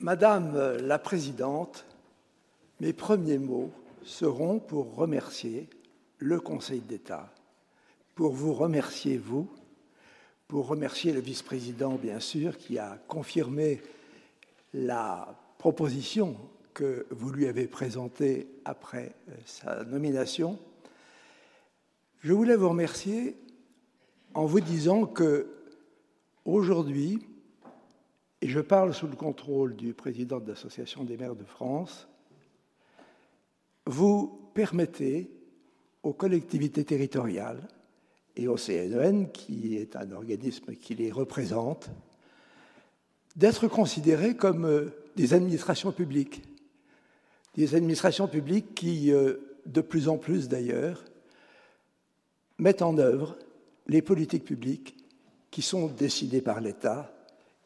Madame la Présidente, mes premiers mots seront pour remercier le Conseil d'État, pour vous remercier, vous, pour remercier le vice-président, bien sûr, qui a confirmé la proposition que vous lui avez présentée après euh, sa nomination. Je voulais vous remercier en vous disant que aujourd'hui, et je parle sous le contrôle du président de l'Association des maires de France, vous permettez aux collectivités territoriales et au CNEN, qui est un organisme qui les représente, d'être considérés comme euh, des administrations publiques. Des administrations publiques qui, euh, de plus en plus d'ailleurs, mettent en œuvre les politiques publiques qui sont décidées par l'État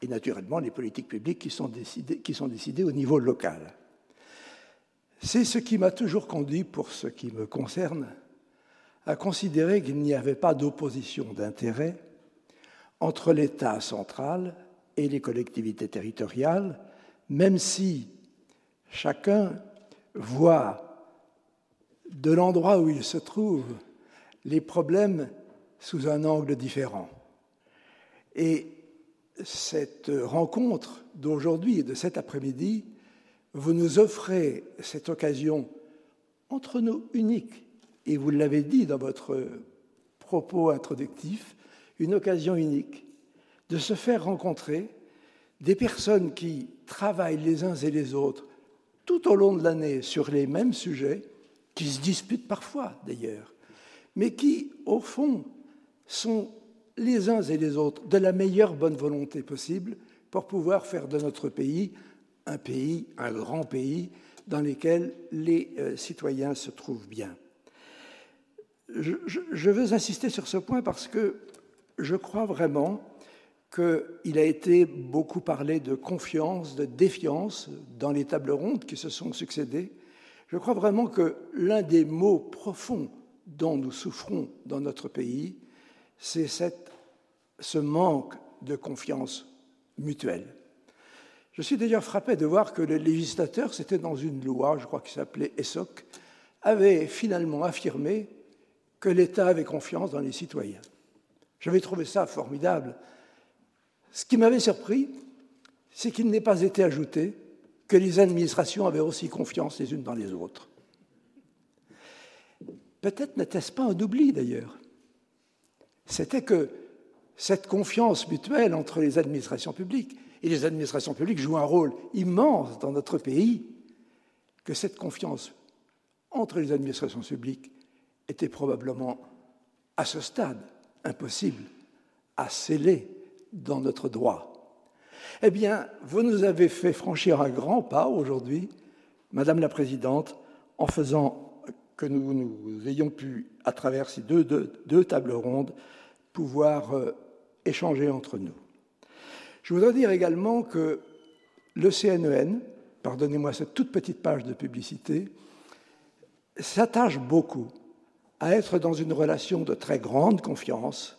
et naturellement les politiques publiques qui sont décidées, qui sont décidées au niveau local. C'est ce qui m'a toujours conduit, pour ce qui me concerne, à considérer qu'il n'y avait pas d'opposition d'intérêt entre l'État central et les collectivités territoriales, même si chacun voit de l'endroit où il se trouve les problèmes sous un angle différent. Et cette rencontre d'aujourd'hui et de cet après-midi, vous nous offrez cette occasion entre nous unique et vous l'avez dit dans votre propos introductif, une occasion unique de se faire rencontrer des personnes qui travaillent les uns et les autres tout au long de l'année sur les mêmes sujets, qui se disputent parfois d'ailleurs, mais qui, au fond, sont les uns et les autres de la meilleure bonne volonté possible pour pouvoir faire de notre pays un pays, un grand pays, dans lequel les euh, citoyens se trouvent bien je, veux insister sur ce point parce que je crois vraiment qu'il a été beaucoup parlé de confiance, de défiance dans les tables rondes qui se sont succédées. Je crois vraiment que l'un des mots profonds dont nous souffrons dans notre pays, c'est ce manque de confiance mutuelle. Je suis d'ailleurs frappé de voir que le législateur, c'était dans une loi, je crois qui s'appelait ESSOC, avait finalement affirmé que l'État avait confiance dans les citoyens. J'avais trouvé ça formidable. Ce qui m'avait surpris, c'est qu'il n'ait pas été ajouté que les administrations avaient aussi confiance les unes dans les autres. Peut-être n'était-ce pas un oubli d'ailleurs. C'était que cette confiance mutuelle entre les administrations publiques, et les administrations publiques jouent un rôle immense dans notre pays, que cette confiance entre les administrations publiques était probablement à ce stade impossible à sceller dans notre droit. Eh bien, vous nous avez fait franchir un grand pas aujourd'hui, Madame la Présidente, en faisant que nous, ayons pu, à travers ces deux, deux, tables rondes, pouvoir euh, échanger entre nous. Je voudrais dire également que le CNEN, pardonnez-moi cette toute petite page de publicité, s'attache beaucoup à être dans une relation de très grande confiance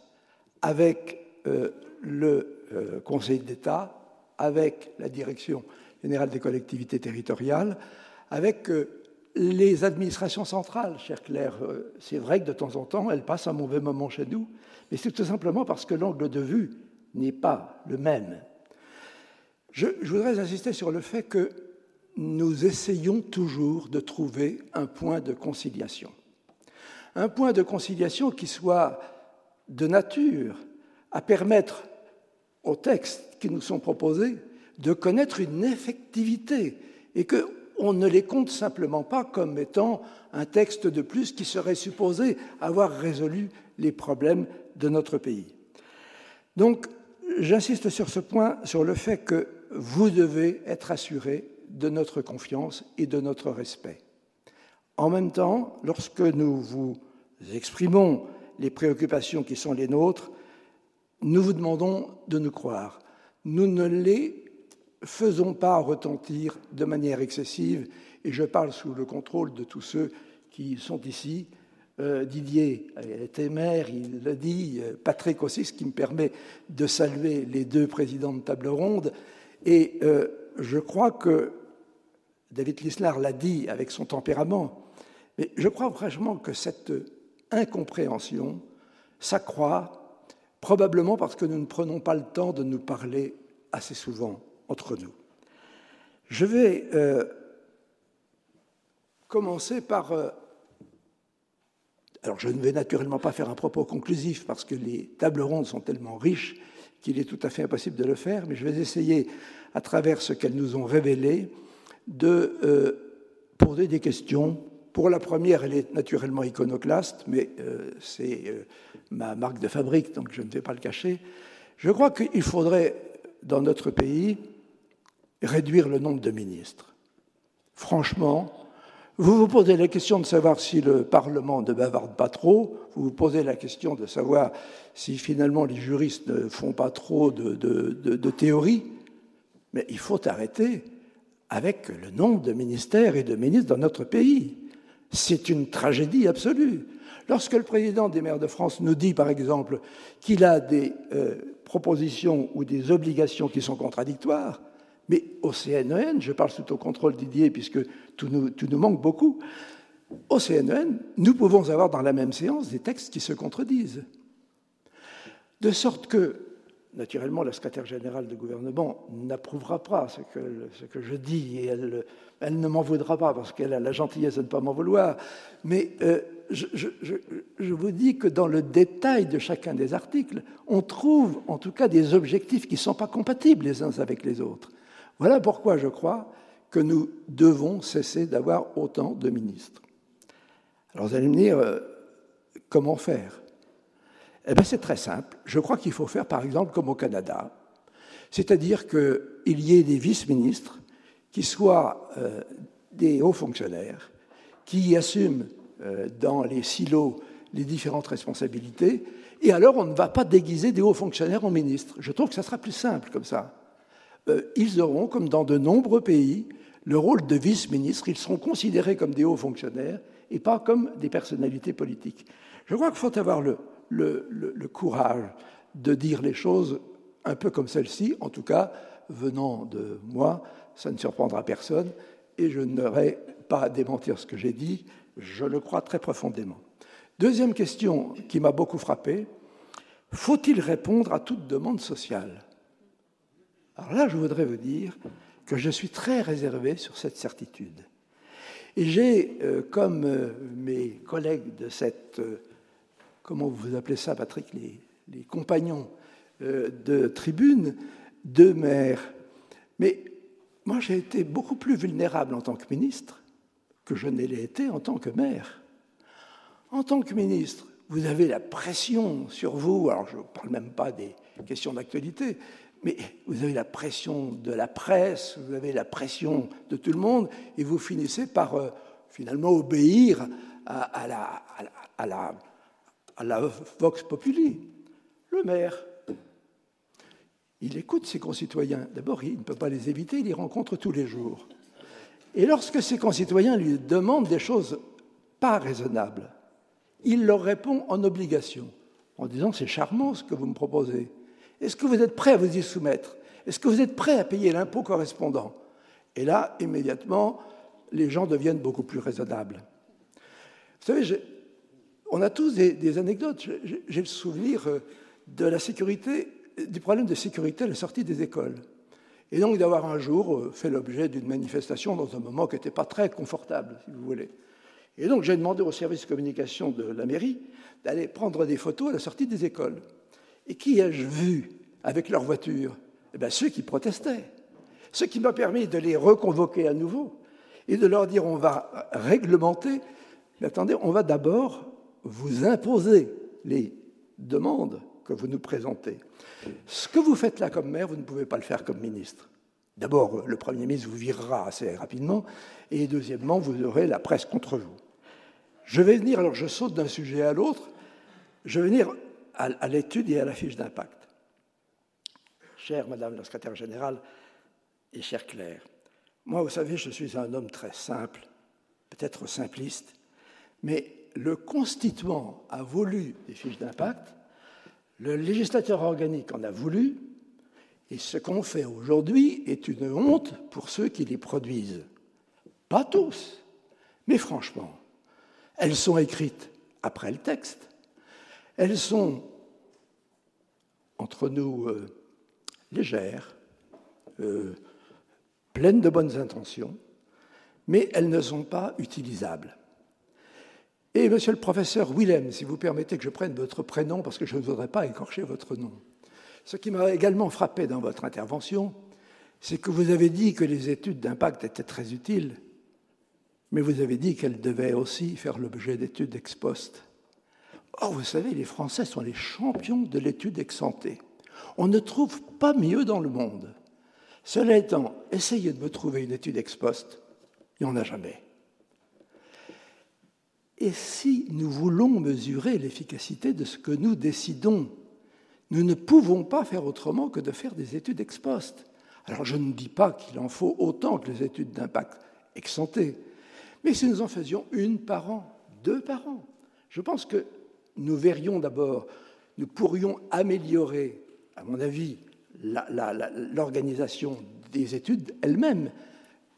avec euh, le euh, Conseil d'État, avec la Direction générale des collectivités territoriales, avec euh, les administrations centrales, cher Claire. C'est vrai que de temps en temps, elles passent un mauvais moment chez nous, mais c'est tout simplement parce que l'angle de vue n'est pas le même. je voudrais insister sur le fait que nous essayons toujours de trouver un point de conciliation un point de conciliation qui soit de nature à permettre aux textes qui nous sont proposés de connaître une effectivité et qu'on ne les compte simplement pas comme étant un texte de plus qui serait supposé avoir résolu les problèmes de notre pays. Donc, j'insiste sur ce point, sur le fait que vous devez être assuré de notre confiance et de notre respect. En même temps, lorsque nous vous exprimons les préoccupations qui sont les nôtres, nous vous demandons de nous croire. Nous ne les faisons pas retentir de manière excessive, et je parle sous le contrôle de tous ceux qui sont ici. Euh, Didier était maire, il l'a dit, euh, Patrick aussi, ce qui me permet de saluer les deux présidents de table ronde. Et euh, je crois que David Lislar l'a dit avec son tempérament, mais je crois vraiment que cette incompréhension s'accroît probablement parce que nous ne prenons pas le temps de nous parler assez souvent entre nous. Je vais euh, commencer par... Euh, alors je ne vais naturellement pas faire un propos conclusif parce que les tables rondes sont tellement riches qu'il est tout à fait impossible de le faire, mais je vais essayer, à travers ce qu'elles nous ont révélé, de euh, poser des questions. Pour la première, elle est naturellement iconoclaste, mais c'est ma marque de fabrique, donc je ne vais pas le cacher. Je crois qu'il faudrait, dans notre pays, réduire le nombre de ministres. Franchement, vous vous posez la question de savoir si le Parlement ne bavarde pas trop, vous vous posez la question de savoir si finalement les juristes ne font pas trop de, de, théorie, mais il faut arrêter avec le nombre de ministères et de ministres dans notre pays. C'est une tragédie absolue. Lorsque le président des maires de France nous dit, par exemple, qu'il a des euh, propositions ou des obligations qui sont contradictoires, mais au CNEN, je parle sous ton contrôle Didier, puisque tout nous, manque beaucoup, au CNEN, nous pouvons avoir dans la même séance des textes qui se contredisent. De sorte que naturellement, la secrétaire générale du gouvernement n'approuvera pas ce que, ce que, je dis et elle, elle ne m'en voudra pas parce qu'elle a la gentillesse de ne pas m'en vouloir. Mais euh, je, je, je, vous dis que dans le détail de chacun des articles, on trouve en tout cas des objectifs qui ne sont pas compatibles les uns avec les autres. Voilà pourquoi je crois que nous devons cesser d'avoir autant de ministres. Alors vous allez me dire, euh, comment faire? Eh bien, c'est très simple. Je crois qu'il faut faire, par exemple, comme au Canada, c'est-à-dire qu'il y ait des vice-ministres qui soient euh, des hauts fonctionnaires, qui assument euh, dans les silos les différentes responsabilités, et alors on ne va pas déguiser des hauts fonctionnaires en ministres. Je trouve que ça sera plus simple comme ça. Euh, ils auront, comme dans de nombreux pays, le rôle de vice-ministre. Ils seront considérés comme des hauts fonctionnaires et pas comme des personnalités politiques. Je crois qu'il faut avoir le, le, courage de dire les choses un peu comme celle-ci, en tout cas, venant de moi, ça ne surprendra personne, et je n'aurai pas à démentir ce que j'ai dit, je le crois très profondément. Deuxième question qui m'a beaucoup frappé, faut-il répondre à toute demande sociale? Alors là, je voudrais vous dire que je suis très réservé sur cette certitude. Et j'ai, euh, comme euh, mes collègues de cette euh, comment vous appelez ça, Patrick, les, compagnons euh, de tribune, de maire. Mais moi, j'ai été beaucoup plus vulnérable en tant que ministre que je ne l'ai été en tant que maire. En tant que ministre, vous avez la pression sur vous, alors je ne parle même pas des questions d'actualité, mais vous avez la pression de la presse, vous avez la pression de tout le monde, et vous finissez par euh, finalement obéir à, la, à la à la Vox Populi. Le maire, il écoute ses concitoyens. D'abord, il ne peut pas les éviter, il les rencontre tous les jours. Et lorsque ses concitoyens lui demandent des choses pas raisonnables, il leur répond en obligation, en disant c'est charmant ce que vous me proposez. Est-ce que vous êtes prêt à vous y soumettre? Est-ce que vous êtes prêt à payer l'impôt correspondant? Et là, immédiatement, les gens deviennent beaucoup plus raisonnables. Vous savez, on a tous des, anecdotes. J'ai le souvenir euh, de la sécurité, du problème de sécurité à la sortie des écoles. Et donc d'avoir un jour euh, fait l'objet d'une manifestation dans un moment qui n'était pas très confortable, si vous voulez. Et donc j'ai demandé au service de communication de la mairie d'aller prendre des photos à la sortie des écoles. Et qui ai-je vu avec leur voiture? Eh bien ceux qui protestaient. Ce qui m'a permis de les reconvoquer à nouveau et de leur dire on va réglementer. Mais attendez, on va d'abord vous imposez les demandes que vous nous présentez. Ce que vous faites là comme maire, vous ne pouvez pas le faire comme ministre. D'abord, le Premier ministre vous virera assez rapidement, et deuxièmement, vous aurez la presse contre vous. Je vais venir, alors je saute d'un sujet à l'autre, je vais venir à, l'étude et à la fiche d'impact. Chère Madame la secrétaire générale et chère Claire, moi, vous savez, je suis un homme très simple, peut-être simpliste, mais le constituant a voulu des fiches d'impact, le législateur organique en a voulu, Et ce qu'on fait aujourd'hui est une honte pour ceux qui les produisent. Pas tous, mais franchement, elles sont écrites après le texte. Elles sont, entre nous, euh, légères, euh, pleines de bonnes intentions, mais elles ne sont pas utilisables. Et monsieur le professeur Willem, si vous permettez que je prenne votre prénom, parce que je ne voudrais pas écorcher votre nom. Ce qui m'a également frappé dans votre intervention, c'est que vous avez dit que les études d'impact étaient très utiles, mais vous avez dit qu'elles devaient aussi faire l'objet d'études ex post. Or, vous savez, les Français sont les champions de l'étude ex santé. On ne trouve pas mieux dans le monde. Cela étant, essayez de me trouver une étude ex post, il n'y en a jamais. Et si nous voulons mesurer l'efficacité de ce que nous décidons, nous ne pouvons pas faire autrement que de faire des études ex post. Alors je ne dis pas qu'il en faut autant que les études d'impact ex santé, mais si nous en faisions une par an, deux par an, je pense que nous verrions d'abord, nous pourrions améliorer, à mon avis, l'organisation des études elles-mêmes,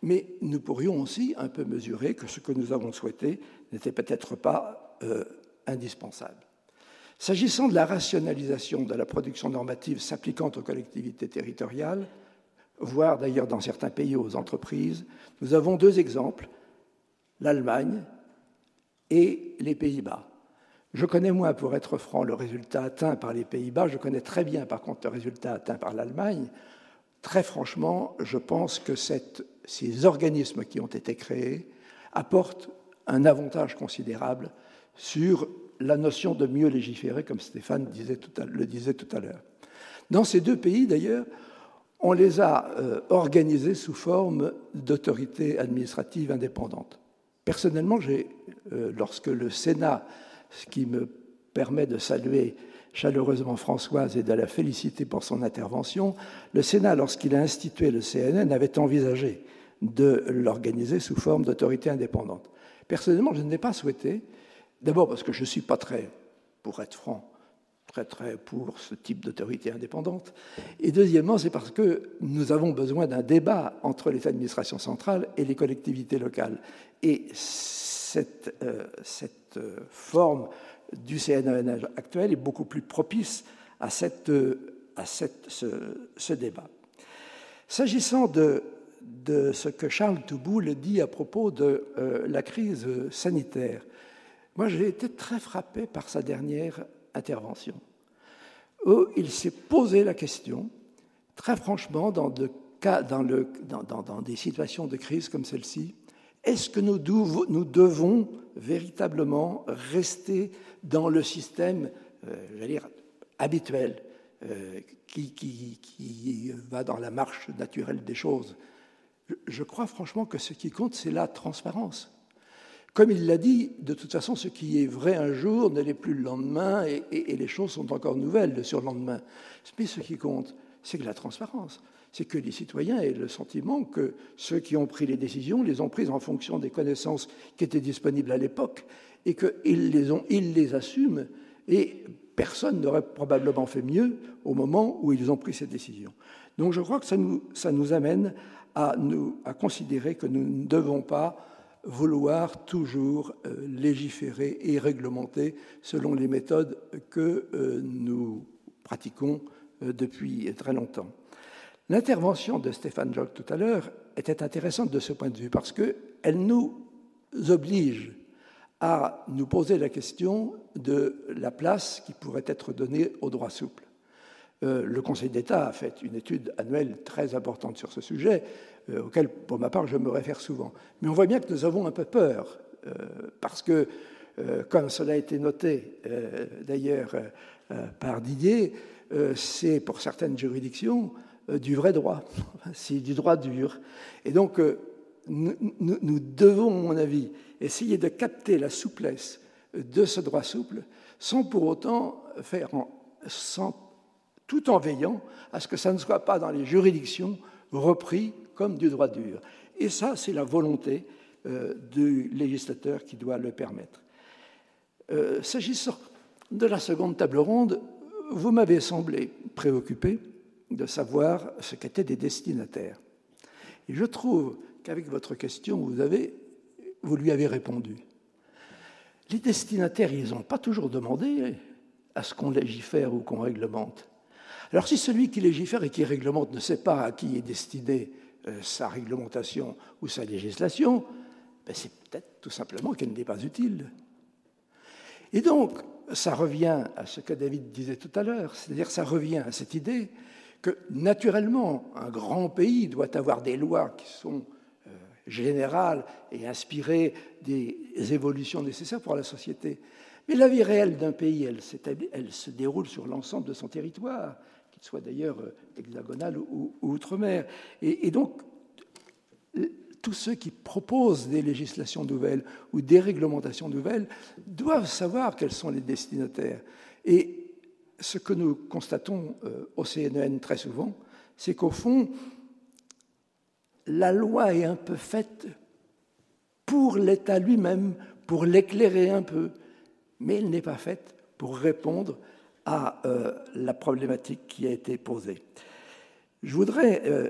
mais nous pourrions aussi un peu mesurer que ce que nous avons souhaité n'était peut-être pas euh, indispensable. S'agissant de la rationalisation de la production normative s'appliquant aux collectivités territoriales, voire d'ailleurs dans certains pays aux entreprises, nous avons deux exemples, l'Allemagne et les Pays-Bas. Je connais moins, pour être franc, le résultat atteint par les Pays-Bas. Je connais très bien, par contre, le résultat atteint par l'Allemagne. Très franchement, je pense que ces organismes qui ont été créés apportent un avantage considérable sur la notion de mieux légiférer, comme Stéphane le disait tout à l'heure. Dans ces deux pays, d'ailleurs, on les a euh, organisés sous forme d'autorités administratives indépendantes. Personnellement, euh, lorsque le Sénat ce qui me permet de saluer chaleureusement Françoise et de la féliciter pour son intervention. Le Sénat, lorsqu'il a institué le CNN, avait envisagé de l'organiser sous forme d'autorité indépendante. Personnellement, je ne l'ai pas souhaité, d'abord parce que je ne suis pas très, pour être franc, très très pour ce type d'autorité indépendante, et deuxièmement, c'est parce que nous avons besoin d'un débat entre les administrations centrales et les collectivités locales. Et cette, euh, euh, forme du CNEN actuel est beaucoup plus propice à, cette, à cette, ce, débat. S'agissant de, de, ce que Charles Touboul dit à propos de euh, la crise sanitaire, moi j'ai été très frappé par sa dernière intervention, où il s'est posé la question, très franchement, dans, de dans, le, dans, dans des situations de crise comme celle-ci, est-ce que nous devons véritablement rester dans le système, euh, habituel, euh, qui, va dans la marche naturelle des choses? Je crois franchement que ce qui compte, c'est la transparence. Comme il l'a dit, de toute façon, ce qui est vrai un jour ne l'est plus le lendemain, et, les choses sont encore nouvelles le surlendemain. Mais ce qui compte, c'est la transparence c'est que les citoyens aient le sentiment que ceux qui ont pris les décisions les ont prises en fonction des connaissances qui étaient disponibles à l'époque et qu'ils les, assument et personne n'aurait probablement fait mieux au moment où ils ont pris ces décisions. Donc je crois que ça nous, amène à considérer que nous ne devons pas vouloir toujours euh, légiférer et réglementer selon les méthodes que euh, nous pratiquons euh, depuis très longtemps. L'intervention de Stéphane Jock tout à l'heure était intéressante de ce point de vue parce qu'elle nous oblige à nous poser la question de la place qui pourrait être donnée au droit souple. Euh, le Conseil d'État a fait une étude annuelle très importante sur ce sujet, euh, auquel, pour ma part, je me réfère souvent. Mais on voit bien que nous avons un peu peur, euh, parce que, comme cela a été noté d'ailleurs par Didier, c'est pour certaines juridictions du vrai droit, c'est du droit dur. Et donc, euh, nous, devons, à mon avis, essayer de capter la souplesse de ce droit souple sans pour autant faire, tout en veillant à ce que ça ne soit pas dans les juridictions repris comme du droit dur. Et ça, c'est la volonté euh, du législateur qui doit le permettre. S'agissant de la seconde table ronde, vous m'avez semblé préoccupé de savoir ce qu'étaient des destinataires. Et je trouve qu'avec votre question, vous, lui avez répondu. Les destinataires, ils n'ont pas toujours demandé à ce qu'on légifère ou qu'on réglemente. Alors si celui qui légifère et qui réglemente ne sait pas à qui est destinée euh, sa réglementation ou sa législation, ben c'est peut-être tout simplement qu'elle n'est pas utile. Et donc, ça revient à ce que David disait tout à l'heure, c'est-à-dire ça revient à cette idée que naturellement, un grand pays doit avoir des lois qui sont euh, générales et inspirées des évolutions nécessaires pour la société. Mais la vie réelle d'un pays, elle, se déroule sur l'ensemble de son territoire, qu'il soit d'ailleurs euh, hexagonal ou, outre-mer. Et, donc, tous ceux qui proposent des législations nouvelles ou des réglementations nouvelles doivent savoir quels sont les destinataires. Et ce que nous constatons euh, au CNN très souvent, c'est qu'au fond, la loi est un peu faite pour l'État lui-même, pour l'éclairer un peu, mais elle n'est pas faite pour répondre à euh, la problématique qui a été posée. Je voudrais euh,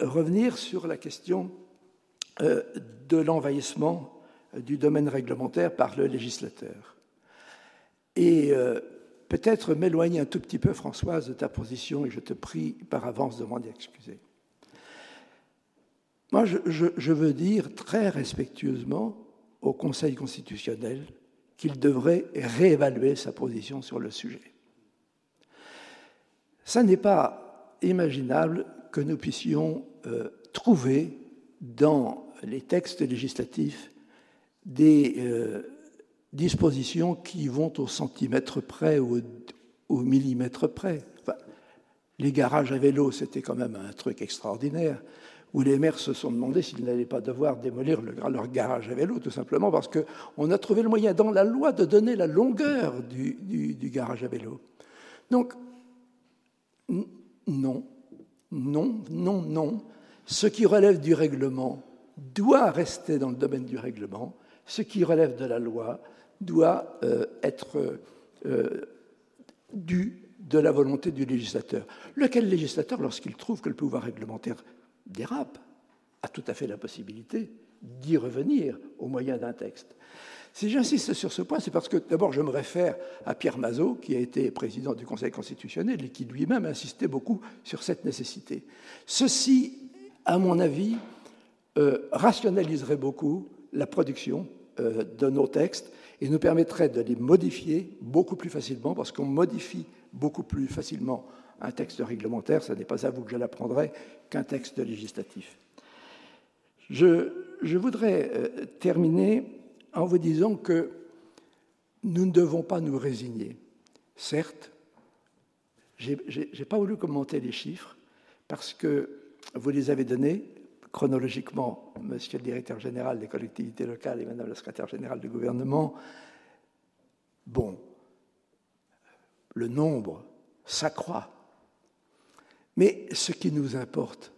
revenir sur la question de l'envahissement du domaine réglementaire par le législateur. Et peut-être m'éloigner un tout petit peu, Françoise, de ta position, et je te prie par avance de m'en excuser. Moi, je, veux dire très respectueusement au Conseil constitutionnel qu'il devrait réévaluer sa position sur le sujet. Ça n'est pas imaginable que nous puissions euh, trouver dans les textes législatifs des euh, dispositions qui vont au centimètre près ou au, millimètre près. les garages à vélo, c'était quand même un truc extraordinaire, où les maires se sont demandé s'ils n'allaient pas devoir démolir leur garage à vélo, tout simplement parce qu'on a trouvé le moyen dans la loi de donner la longueur du, du garage à vélo. Donc, non, non, non, non. Ce qui relève du règlement, doit rester dans le domaine du règlement, ce qui relève de la loi doit euh, être euh, dû de la volonté du législateur. Lequel législateur, lorsqu'il trouve que le pouvoir réglementaire dérape, a tout à fait la possibilité d'y revenir au moyen d'un texte. Si j'insiste sur ce point, c'est parce que d'abord je me réfère à Pierre Mazot, qui a été président du Conseil constitutionnel et qui lui-même insistait beaucoup sur cette nécessité. Ceci, à mon avis, euh, rationaliserait beaucoup la production euh, de nos textes et nous permettrait de les modifier beaucoup plus facilement, parce qu'on modifie beaucoup plus facilement un texte réglementaire, ce n'est pas à vous que je l'apprendrai, qu'un texte législatif. Je, voudrais euh, terminer en vous disant que nous ne devons pas nous résigner. Certes, je n'ai pas voulu commenter les chiffres parce que vous les avez donnés, chronologiquement, Monsieur le directeur général des collectivités locales et Madame la secrétaire générale du gouvernement, bon, le nombre s'accroît. Mais ce qui nous importe,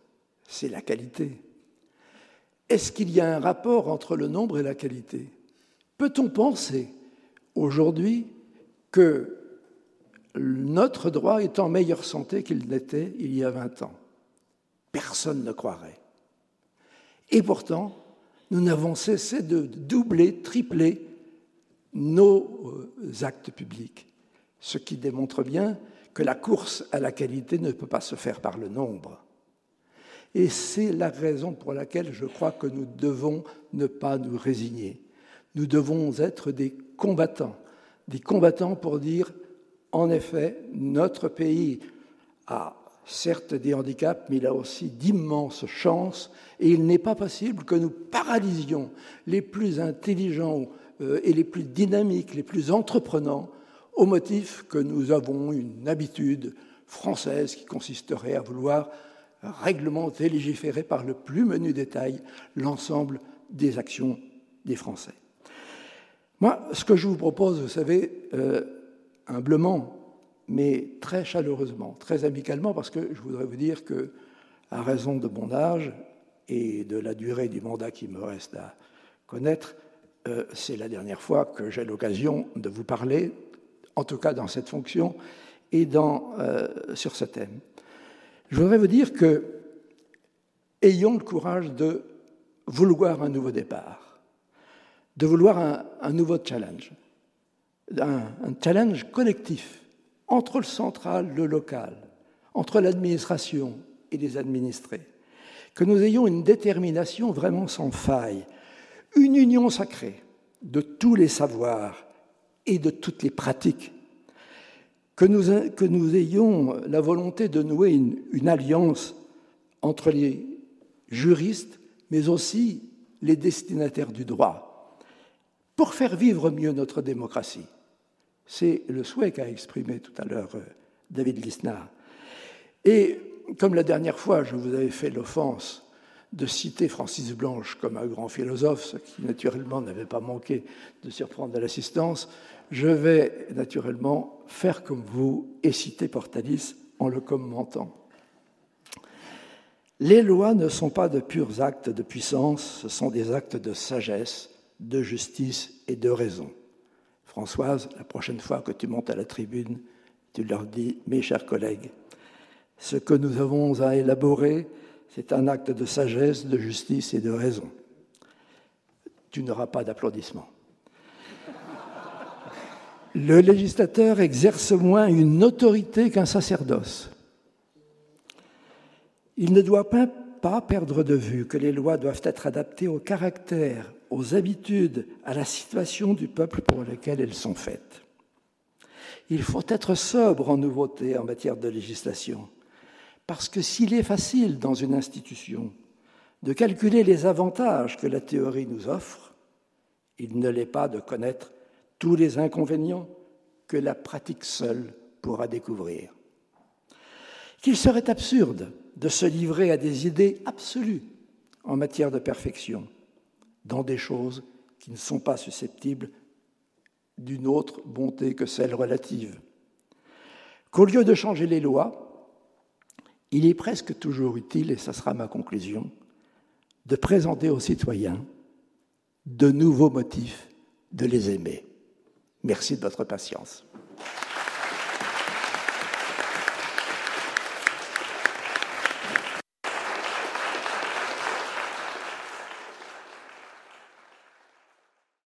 c'est la qualité. Est-ce qu'il y a un rapport entre le nombre et la qualité? Peut-on penser aujourd'hui que notre droit est en meilleure santé qu'il n'était il y a 20 ans? Personne ne croirait. Et pourtant, nous n'avons cessé de doubler, tripler nos euh, actes publics, ce qui démontre bien que la course à la qualité ne peut pas se faire par le nombre. Et c'est la raison pour laquelle je crois que nous devons ne pas nous résigner. Nous devons être des combattants, des combattants pour dire, en effet, notre pays a certes des handicaps, mais il a aussi d'immenses chances, et il n'est pas possible que nous paralysions les plus intelligents euh, et les plus dynamiques, les plus entreprenants, au motif que nous avons une habitude française qui consisterait à vouloir réglementer, légiférer par le plus menu détail l'ensemble des actions des Français. Moi, ce que je vous propose, vous savez, euh, humblement, mais très chaleureusement, très amicalement, parce que je voudrais vous dire que, à raison de mon âge et de la durée du mandat qui me reste à connaître, euh, c'est la dernière fois que j'ai l'occasion de vous parler, en tout cas dans cette fonction et dans, euh, sur ce thème. Je voudrais vous dire que ayons le courage de vouloir un nouveau départ, de vouloir un, nouveau challenge, un, un challenge collectif entre le central, le local, entre l'administration et les administrés, que nous ayons une détermination vraiment sans faille, une union sacrée de tous les savoirs et de toutes les pratiques, que nous, ayons la volonté de nouer une alliance entre les juristes, mais aussi les destinataires du droit, pour faire vivre mieux notre démocratie. C'est le souhait qu'a exprimé tout à l'heure euh, David Lisnard. Et comme la dernière fois, je vous avais fait l'offense de citer Francis Blanche comme un grand philosophe, ce qui naturellement n'avait pas manqué de surprendre l'assistance, je vais naturellement faire comme vous et citer Portalis en le commentant. Les lois ne sont pas de purs actes de puissance, ce sont des actes de sagesse, de justice et de raison. Françoise, la prochaine fois que tu montes à la tribune, tu leur dis, mes chers collègues, ce que nous avons à élaborer, c'est un acte de sagesse, de justice et de raison. Tu n'auras pas d'applaudissements. Le législateur exerce moins une autorité qu'un sacerdoce. Il ne doit pas perdre de vue que les lois doivent être adaptées au caractère, aux habitudes, à la situation du peuple pour lequel elles sont faites. Il faut être sobre en nouveauté en matière de législation. Parce que s'il est facile dans une institution de calculer les avantages que la théorie nous offre, il ne l'est pas de connaître tous les inconvénients que la pratique seule pourra découvrir. Qu'il serait absurde de se livrer à des idées absolues en matière de perfection dans des choses qui ne sont pas susceptibles d'une autre bonté que celle relative. Qu'au lieu de changer les lois, il est presque toujours utile, et ce sera ma conclusion, de présenter aux citoyens de nouveaux motifs de les aimer. Merci de votre patience.